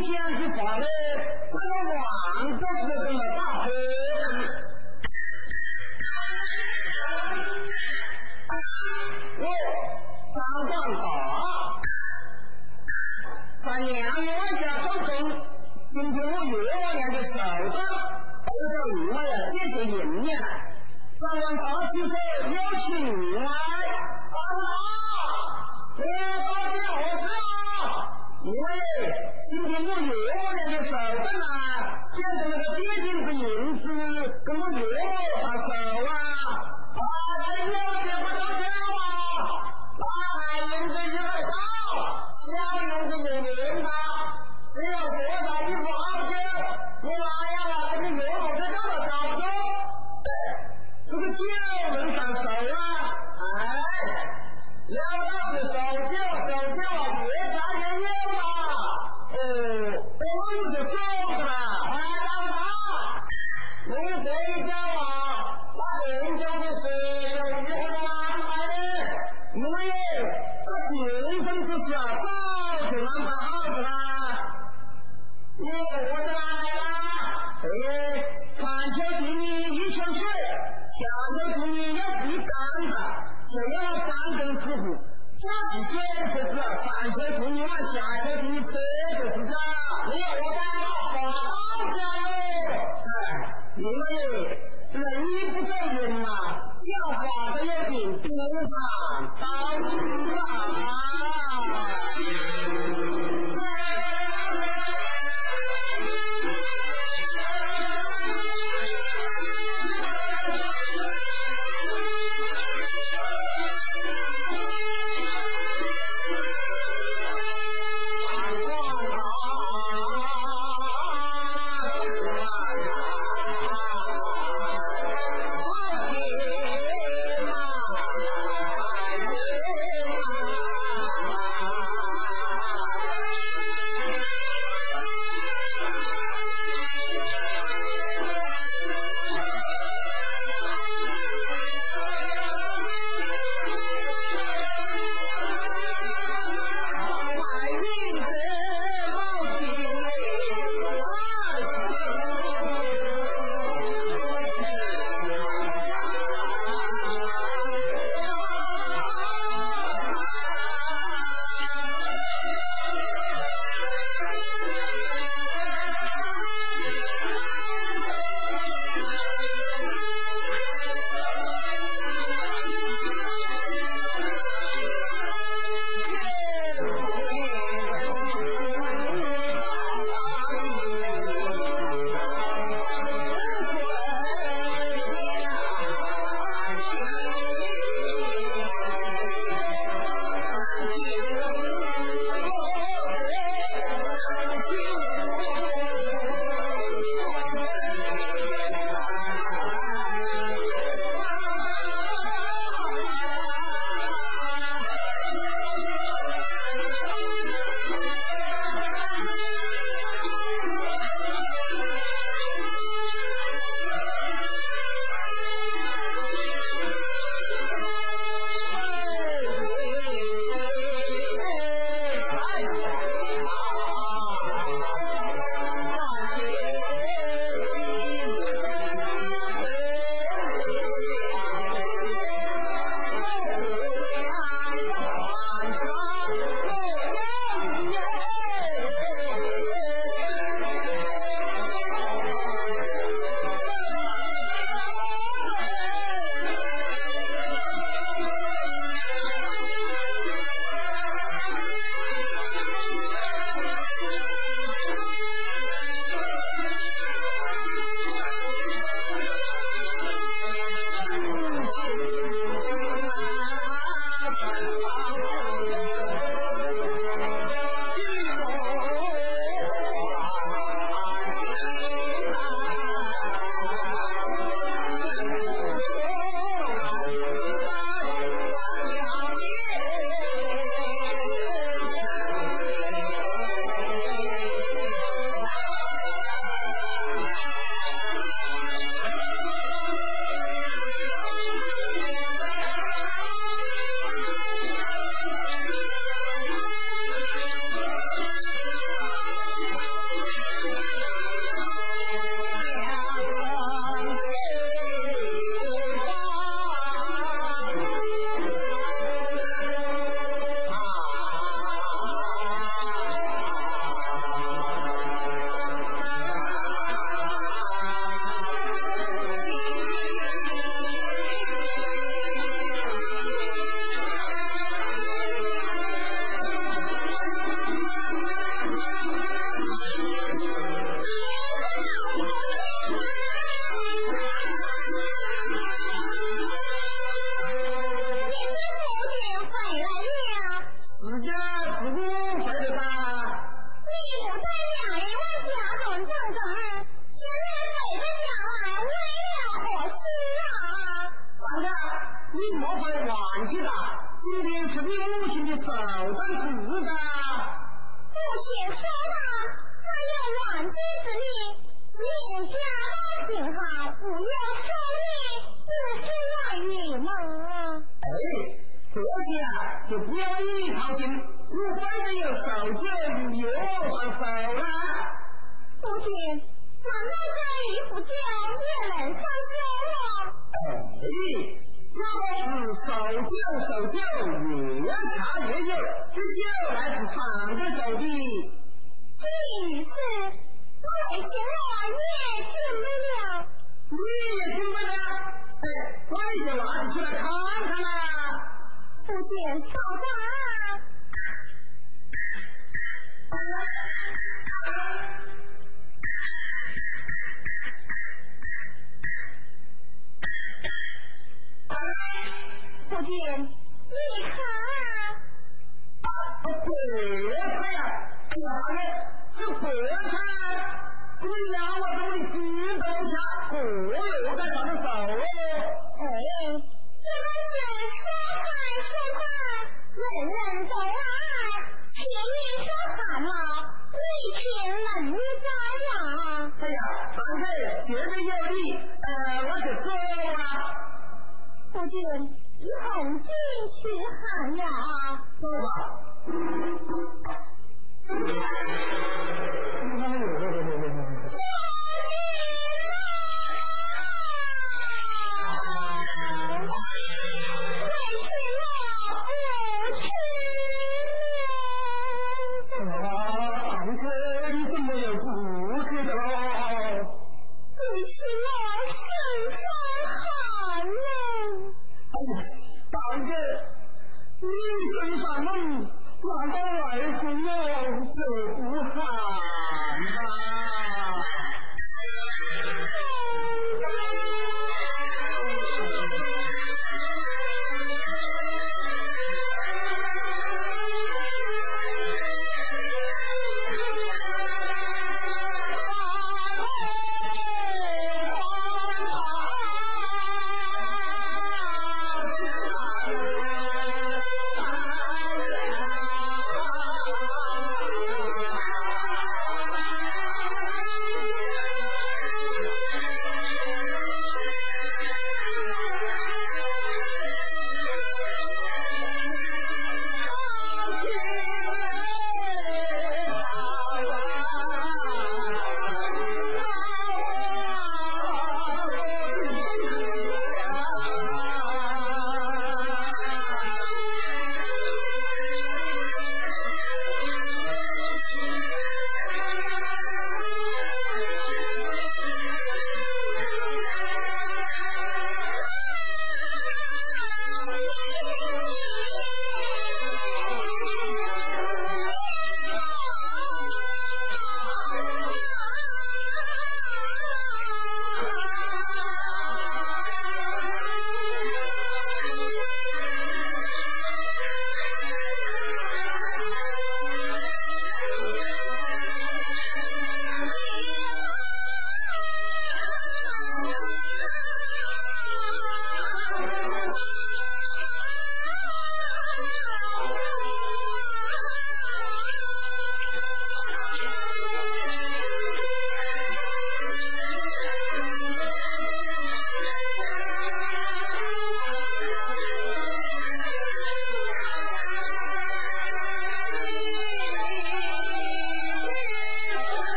今天是啥嘞？这个网都是怎么大的？我张广发，他娘我家老公。今天我岳母娘的手段，要到银行借钱银子了。张广就是要娶我。爷俩的手上啊，见着那个弟弟是银子，跟我爷他手啊，啊，他手也不掏钱嘛，啊，银子又很少，要银子有人拿，没有多少衣服穿，妈呀，这个爷我真这么高深？这个爹能上手啊？哎，两代的手贱。师傅，你这可是反学徒，你们假学徒，这可是假，我我办到了，好家嘞！哎，因为人不在人啊，要花的要顶顶上，当上。亲说了，没有忘记之理。你家大挺好，不要说你只是外女吗？哎，这下就不要你操心，我反正有寿酒如约上手了。父亲，难道这一壶酒也能算酒吗？哎，那是寿酒寿酒，越茶越酒，这酒乃是长着走的。这一次。我听了也听不了，你也听不了，哎，那你就拿出来看看啦。不见少啊。不见，你看啊。别看呀，哪个？这国产，你两我这里举刀下，各又在上面走哦。哎，人，人都爱。前面说喊了，你听人在呀。哎呀，反正学的有理，呃，我就走了。夫君，你红进去喊呀。走吧。我知老，为知不。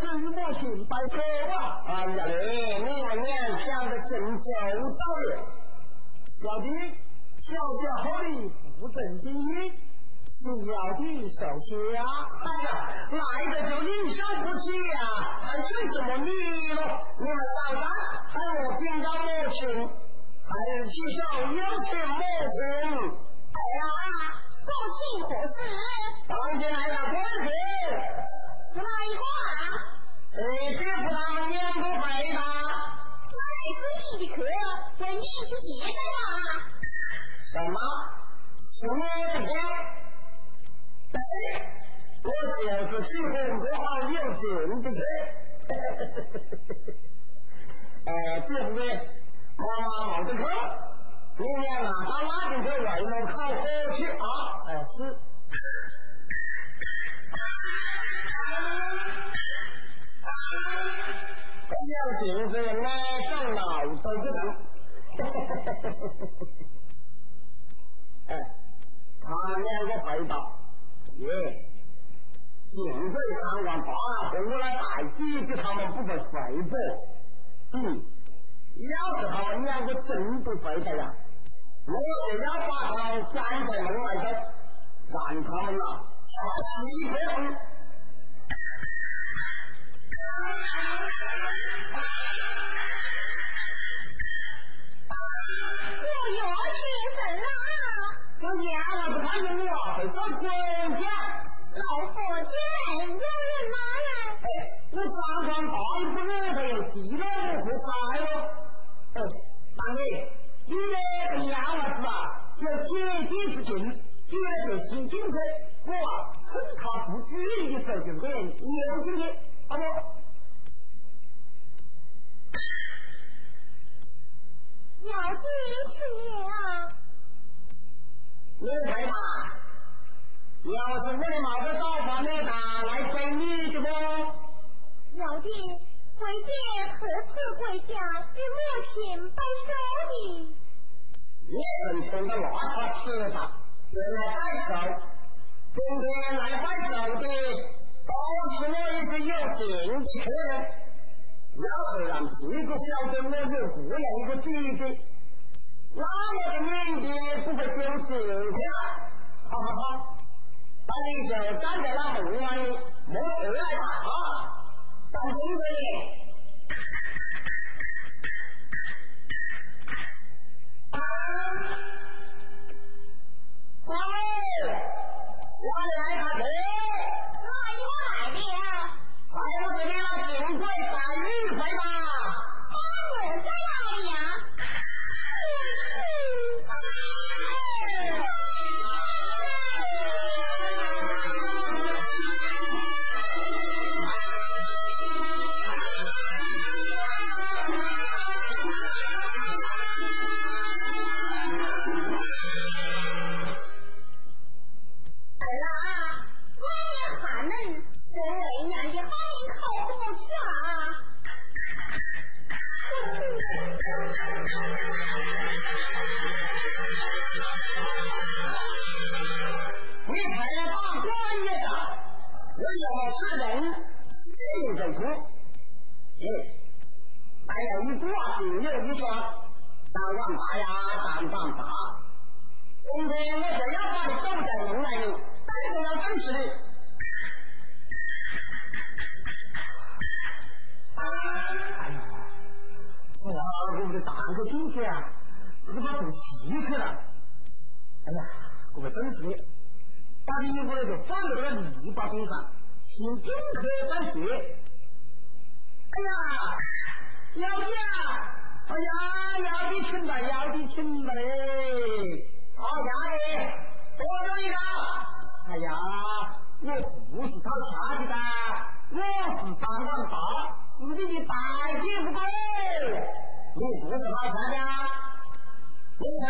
何止与母亲拜寿啊！哎呀嘞，你们俩想的真周到了。表弟，小表好礼，不正经义。重要的首先啊，哎呀，来的就应受不起呀，还剩什么礼了？你们老大喊我禀告母亲，还是去受有请母亲。哎呀，送亲何事？当天来了官司。哪一哎，姐夫他们两个回答。来你的客，问你是谁的吗？什么？是我的客。我就是喜欢过好有劲的客。呃，这不对，妈妈忙着课，你俩拿到那边去外头烤火去啊！哎，是。有劲是爱长脑豆的人。哎，他两个回答。耶！现在看完大红来大姐姐他们不会睡不？嗯，要是他两个真不睡的呀，我就要把他关在门外头，让他们。啊！看见我会做鬼家，老佛爷让人拿来。哎，我刚刚大一不热的又急了，我不在了。哎，大妹，你那个丫娃子啊，有姐姐之敬，绝对是金贵。我，趁他不注意的时候就给人留进去，好不？要是你啊！你回答，要是我的帽子早发没打，来追你的不？要紧，贵姐何次跪下与母亲拜寿的？你真听得那他实吧？原来拜寿，今天来拜寿的都是我一个有劲的客人要是让别个晓得我有这样一个姐姐。那我的年纪不会丢失下，好不好？那你就站在那门外里，莫出来吧啊！当中的。喂，我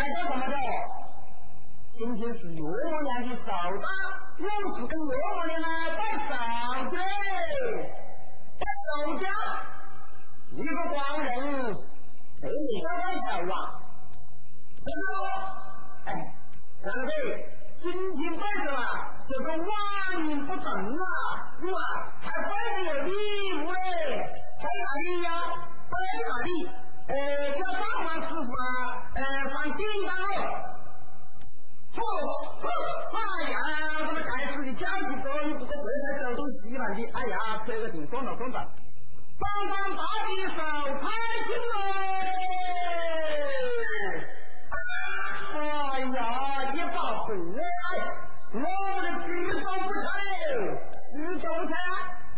你猜这怎么着？今天是岳母娘的寿诞，我是跟岳母娘呢摆寿的，摆寿家，一个光人，对你个摆寿啊，怎么？哎，两位，今天摆寿啊，这个晚年不正啊，是吧？还摆着有礼物嘞，摆啥礼呀？摆啥礼？呃，叫大王师傅啊，呃，放叮当哦。嚯！哎呀，这个该死的家伙，终于不过这才手动西南的，哎呀，这个顶，算了算了，帮帮大的手拍紧喽！哎呀，一把火，我的举手不成，举手不成，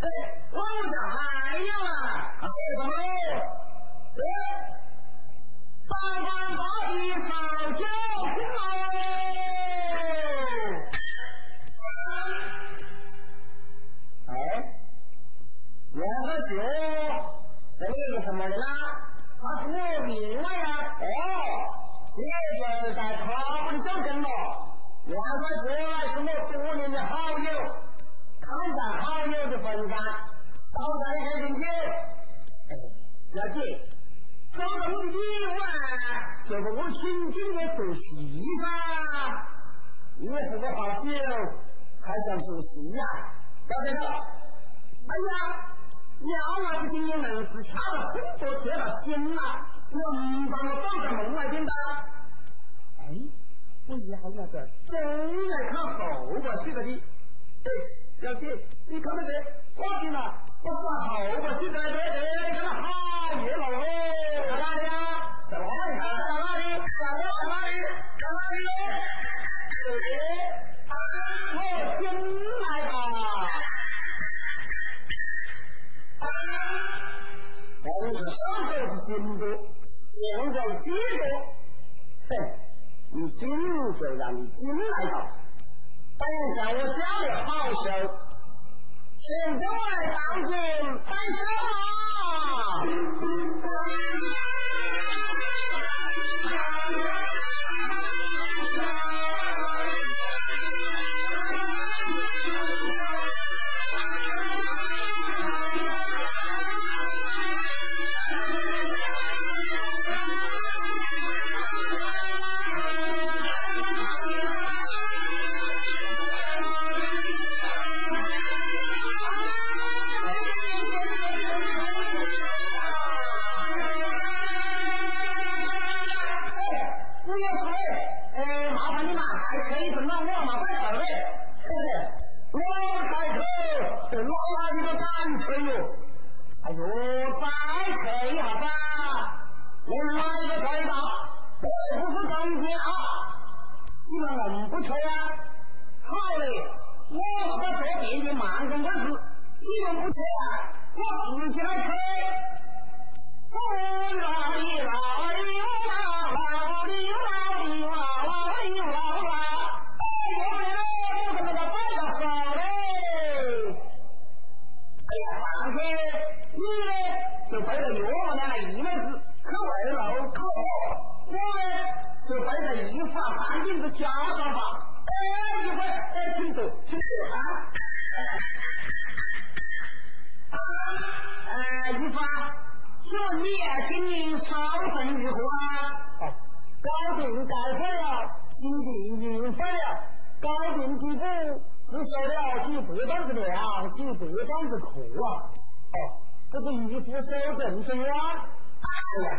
哎，我家还要啊，干什么？帮大的手就行喽！哎，两个酒是个什么人啊？他是我名了呀！哦，你就在他们小跟了。两个酒是我多年的好友，看在好友的份上，倒上一瓶酒。哎，小姐，收到我的礼物啊，就是我请今年做戏噻。你是个好酒，还想做戏呀？搞这个，哎呀，要那个今年硬是掐了很多贴到心了，能把我找在门外边的。哎，我要那个真来看后边这个的。哎，小姐，你看那个，挂进了，我把后边这个对对，你看好热闹哦。在哪里啊？在哪里？在哪里？在哪里？在哪里？哎，我进来吧。我是上周是京都，现在几多？哼，你进就让你进来吧。等下我家里好手，现在当军开不里个赶车哟？哎呦，再吹一下吧。我哪一个车道？这不是中间啊！你们能不吹啊？好嘞，我是个做店的慢工公司，你们不吹啊？我自己来车。哦啦哩啦哩啦肯定是假的吧？哎，一，哎，请走，请走啊！哎，一凡，这你也给你长粉雨花。哦、啊，高顶改善了，金顶明了，高顶几步只晓得记不断的凉，记不断的苦啊！哦、这个衣服说真是啊，哎呀！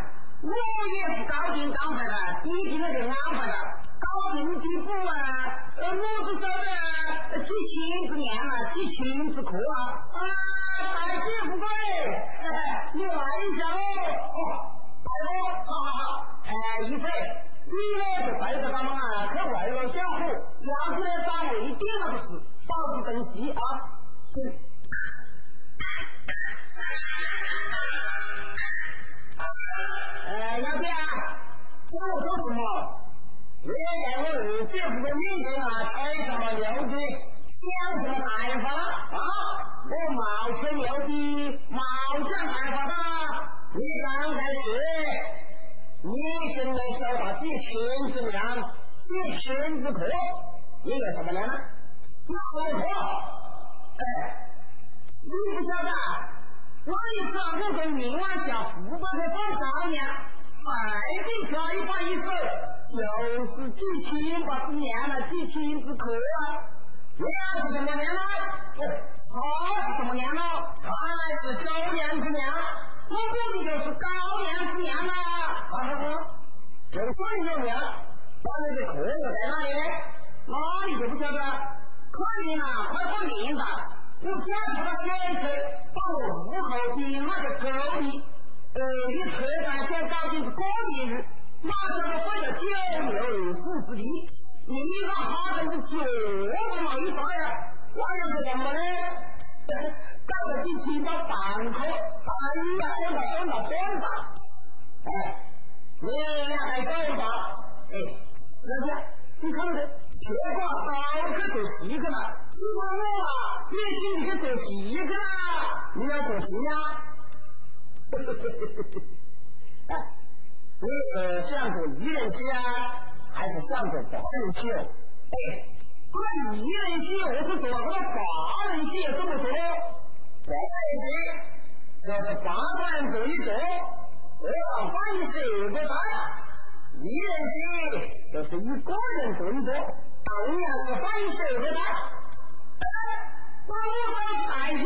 我也是高定刚才的，你听了就安排了。高定地补啊，呃，我是收的几千子粮啊，几千子课啊。啊，大姐富贵，你来一下哦。大哥，好好好，哎，一飞，你呢就带着他们啊去外边享福，要是呢咋一点那个事，保持珍惜啊。行。呃，老弟啊，跟我说什么？你在我儿姐夫的面前啊，吹什么牛逼，讲什么大话啊？我毛吹牛逼，毛讲大话的。你刚才是，你真的收到几千子粮，几千子课，你有什么粮呢？老婆，哎，你不晓得，我一上午跟明晚下副班的放少年，再给票一把一手，就是几千把子年了，几千子课啊！你是什么年呢？他是什么年呢？他是高年之粮，我估计就是高粱之粮啦。啊哈哈，就算有粮，那你的课又在哪里？哪里就不晓得？可怜啊，快过年了！我讲出了小车，把我户口的那个狗里，呃，你车站想搞定是过年日，马上就换了九牛四十地，你把哈真是脚都没一发呀！那又是什么呢？搞了几千把饭课，哎呀，我到我到短吧！哎，你俩在走吧？哎，老弟，你看不看？别管早去做戏去了，你问我啊？你请 你去做戏去啦？你要做戏呀？哎，你是想做艺人戏啊，还是想做八人戏哦？哎，那艺人戏我是做，那八人戏怎么做？八人戏就是八个人坐一桌，我要翻十个菜。一人戏就是一个人坐一桌，同样是翻十个菜。那我到大天，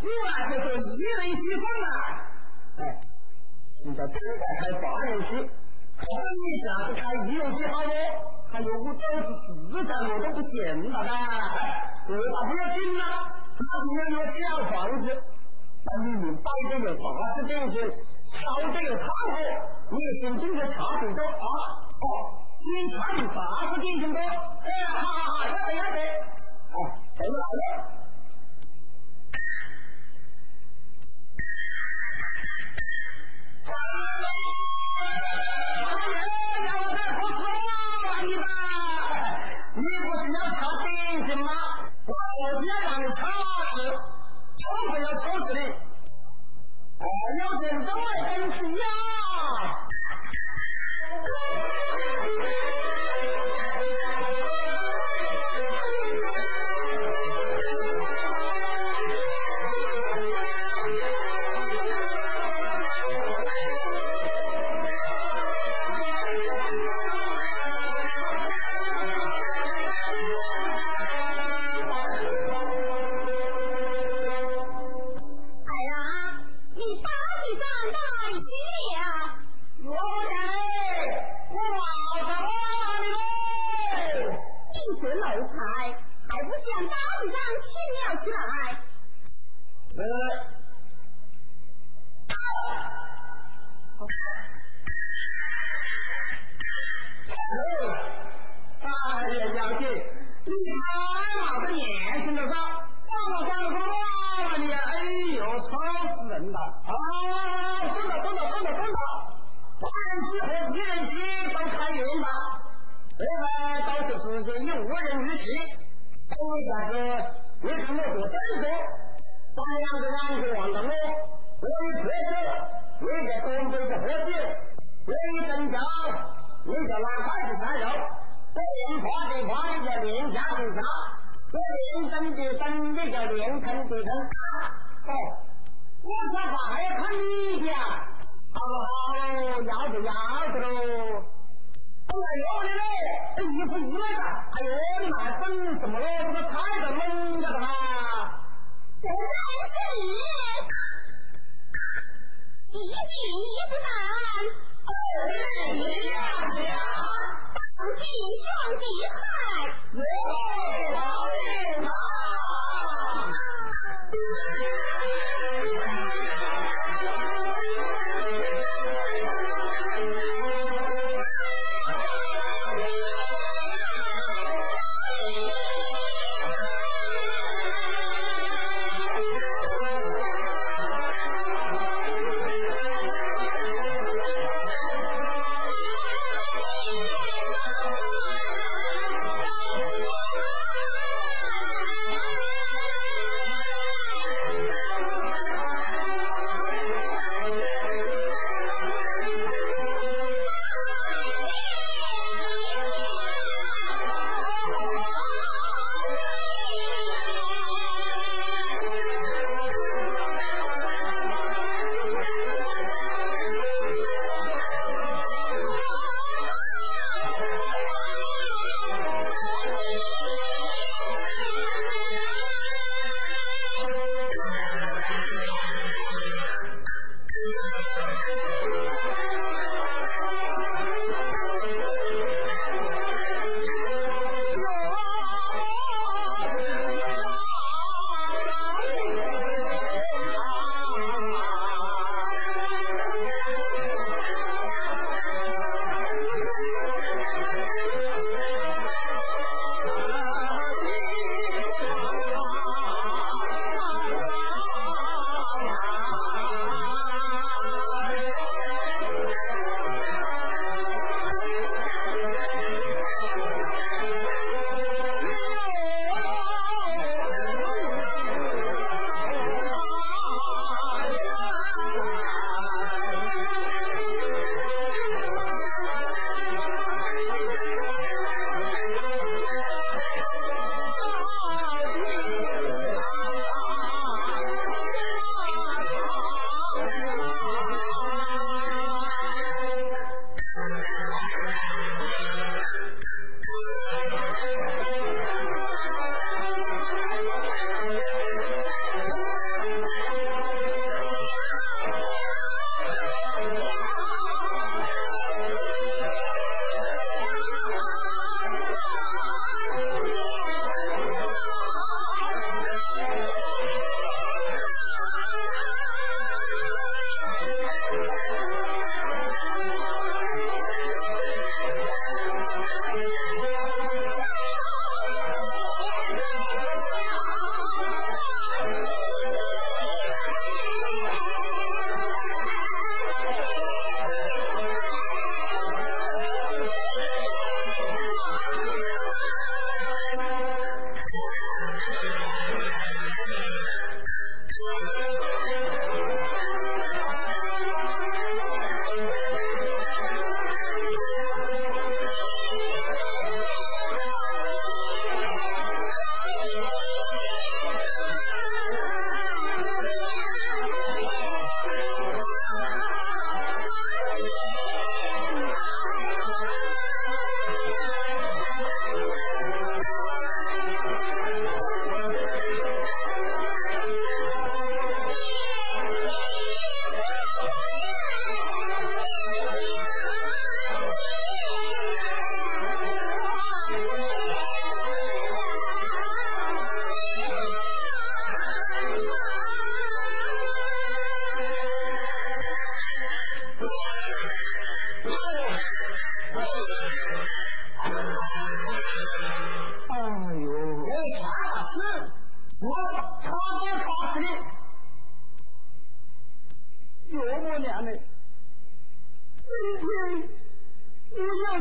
你那就做一人戏风了。哎，现在正在开八人戏，可你下次开一人戏好不？还有我都是四张我都不行了的，我咋不要紧了？那里面有小房子，那里面摆着有八十点心，烧着有汤锅，你先进去？查水多啊！先查你八十点心多，哎，好好好，要得要得，哦，谁来了？你不是要查点心吗？我是要让你查实，我不要错事的。哎，有人都来跟吃呀！Thank you. 人了！啊，懂了懂了懂了懂了，八人戏和一人戏都开运了，这个都是直接以误人之气，因为啥子？你看我做真说，咱两个人就望着我，我有特色，你在东北是喝酒，我一增加，你就拿筷子涮肉，我练胯的胯，你就练下的下，我练蹬的蹬，你就练腾的腾。哦，我说话还要看你的啊！好好，要得要得喽。哎呀，有的嘞，衣服一来干，哎呦，你妈整什么喽？这个菜都冷着的哈。这才是。一句一不难，二日一样样，当君兄弟害，我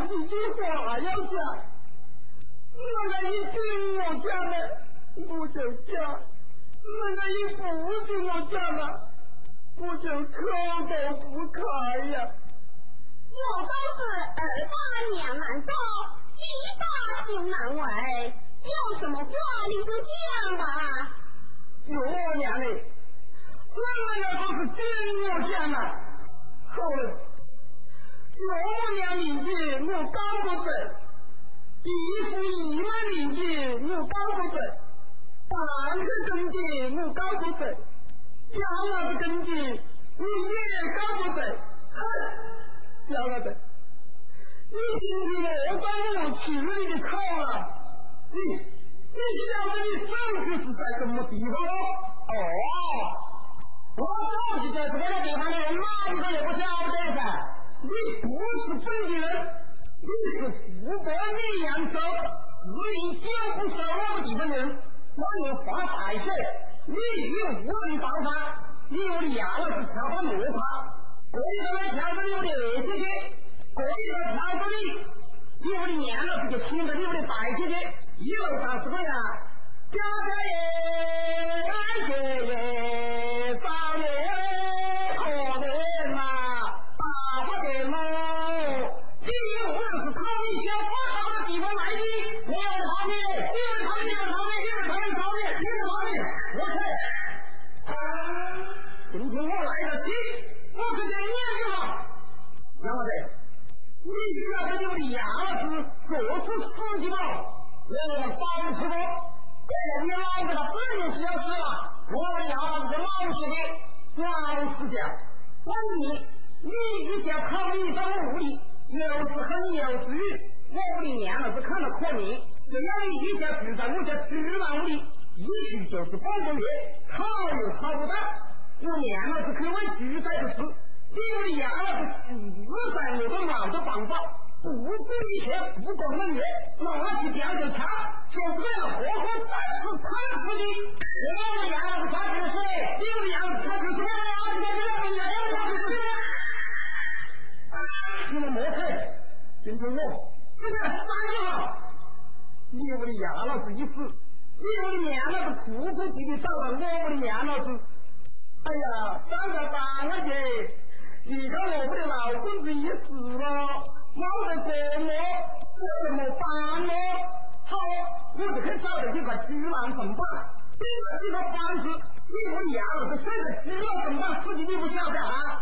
几句话要讲。你那愿意听我讲的，不就讲；你们愿不听我讲的，我就口都不开呀。有道是儿大娘难当，女大就难为。有什么话你就讲吧。有娘嘞，我那个都是真有讲的。好。年纪我高不准，姨父姨妈年纪我高不准，半个根基我搞不准，小老子根基你也搞不准，哼，小老子，你今天我当我吃你的口了，你你晓得你上去是在什么地方哦。我上去在什么地方呢？哪一个也不晓得噻。你不是本地人，你是湖北沔阳州榆林九不收那个地方人，我有发大水，你有无人帮他，你有两个是挑他没他，过一个来挑着你的二姐姐，过一个挑着你，你屋里娘老子就亲着你屋里大姐姐，一路上是个呀，家家耶，大姐耶。做出事情了，我要保护我。你老子他本人是要死了，我们要是老实的，老实点。问你，你一下考虑到我屋里又是风又是雨，我屋里娘老子看了可怜，只要你一下住在我家猪栏屋里，一住就是半个月，考又考不到，我娘老子去问猪崽子事，因为娘老子死在我的老的房子。不顾一切，不管门面，拿起吊就枪，就是为了活活战死惨死的。我们杨子他就是谁？你们杨子他就是谁？你们杨子他就是谁？你们莫看，听听我，这个三句话，你屋里杨老子一死，你屋里娘老子哭哭啼啼找到我屋里娘老子，哎呀，找个半个月，你看我屋里老孙子一死了。我的国母，我怎么办呢？好，我就去找了几个猪栏怎么办？这个几个房子，你不养了，这生个猪了怎么办？自己你不晓得啊？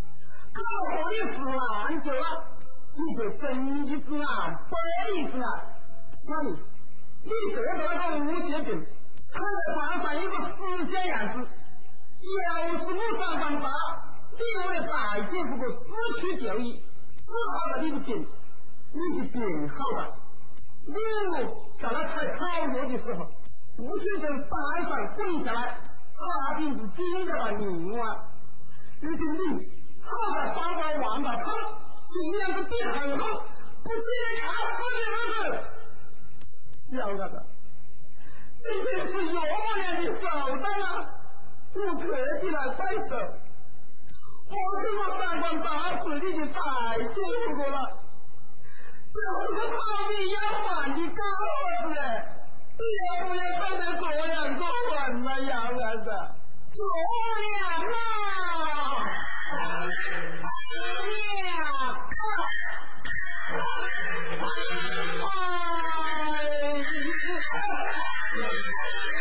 搞好的是烂酒了，你就睁一只眼闭一只眼，那你你得到那个五节病，看在山上一个死相样子，要是我长长大，你我的大姐夫个失去就医，治好了你的病。你的病好了，我在那采草药的时候，不许在山上滚下来，差点子惊着了命啊！如今你好在帮我忘了他，这样子病很好，不是你看死的日子，要那个，这就是岳母娘的手段啊！我客气来摆手，我是我三官大事，你就太辛苦了。这是他们要饭的狗子，要不要长得这样过分了，杨儿子？这样啊，Thank you.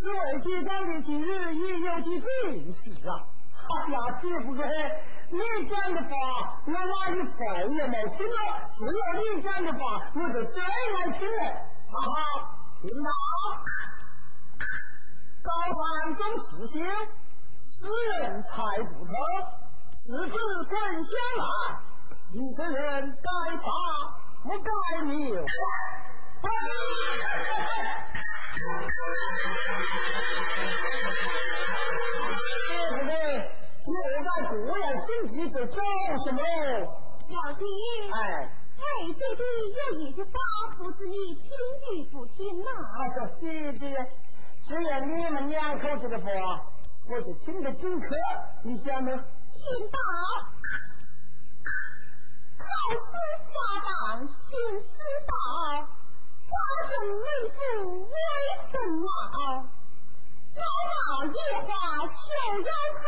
是为举当的今日也有几惊喜啊！哎呀，这不是你讲的话，我哪里反也没听到，只有你讲的话，我就最爱听了。啊，听到？高山中四星，诗人猜不透，自此滚下来，一个人该杀不该留。对 不对？我在国人心急着做什么？老弟，哎，为弟弟有一句发福之意，听与不听呐？他说弟弟。只要你们两口子的话，我就听得进去。你讲呢？听到，考试下当新师道，花中为父为什么？朝到夜华绣腰台，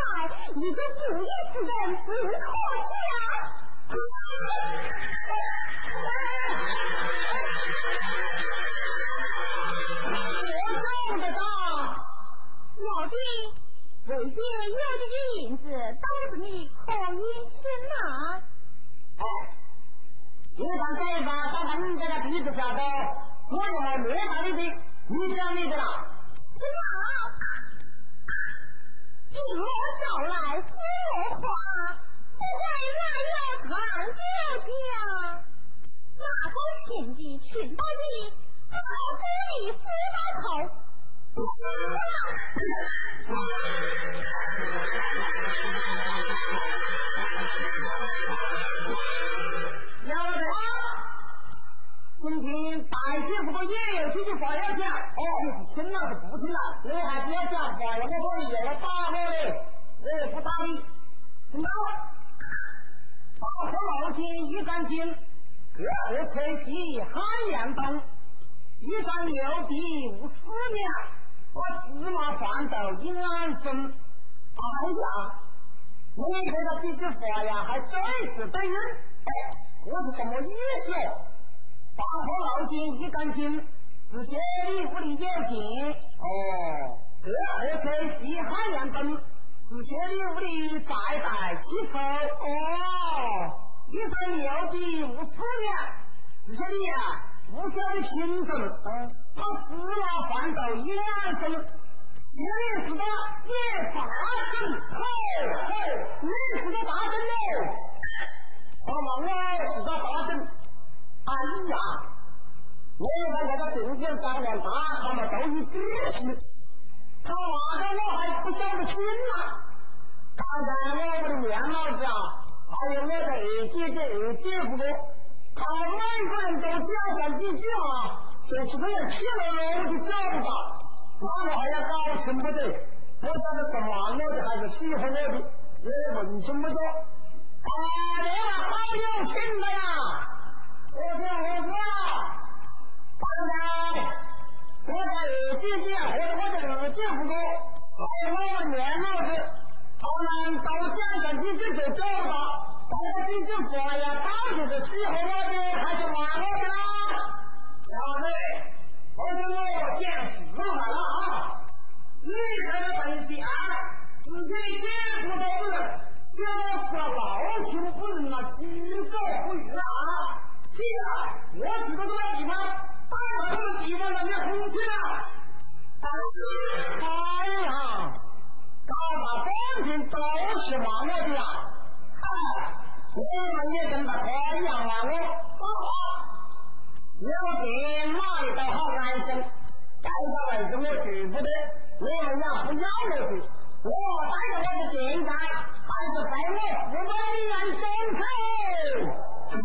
一个不义之人不可小弟，为姐有的银子，都是你可以去拿。哎，就算这一把打到你这个鼻子下头，我也没没大的，你讲你的啦。好，一莫招来福花，不会来要长久家。那个亲的群到你，不可以扶到头。大姐夫都也有几句话要讲，哦，你是听了是不听了？你还是要讲话，要不我又要打我嘞，我也不打你。听到？大河老天一杆金，各河吹起海洋东，一山牛皮无思量。我芝麻饭豆一安生，哎呀，你这个几句话呀，还真是对人。哎，我是什么意思？大河老金一杆金，是说你屋里有劲。哦，这二岁西海洋灯，是说你屋里代代祈福。哦，一生牛逼无思量，是这里呀。不晓得品种，他芝麻饭豆一安生，你是个也大神，好好，你是个大神喽。他妈我是个大神，哎呀，我看那个政府上面大，他们都一支持，他骂的我还不晓得听呐。刚才我的面老子啊，还有我的二姐姐、二姐夫。他每个人都讲上几句啊，就是这样气了，我就找不到，那我还要高兴不得？我晓得是骂我的还是喜欢我的，我问清不着。啊，这个好有情的呀！我说我说，刚才我的二姐姐或者我的二姐夫哥，还有我们年老子，他们都讲上几句就找不到。我几句话呀，到底是喜欢我的还是骂我的？小妹，我跟我见识了啊！你这个东西啊，自己见不到的人，小事老情不能啊，居高不语啊！记得！我知道这个地方，到这个地方让你红起了。哎呀，搞大半天都是骂我的呀！哎。我们也跟他夸样啊！我有病哪里都好安生，再到儿子我去不得，你们也不要我去，我带着我的兵来，还是在我父辈人身后。送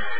别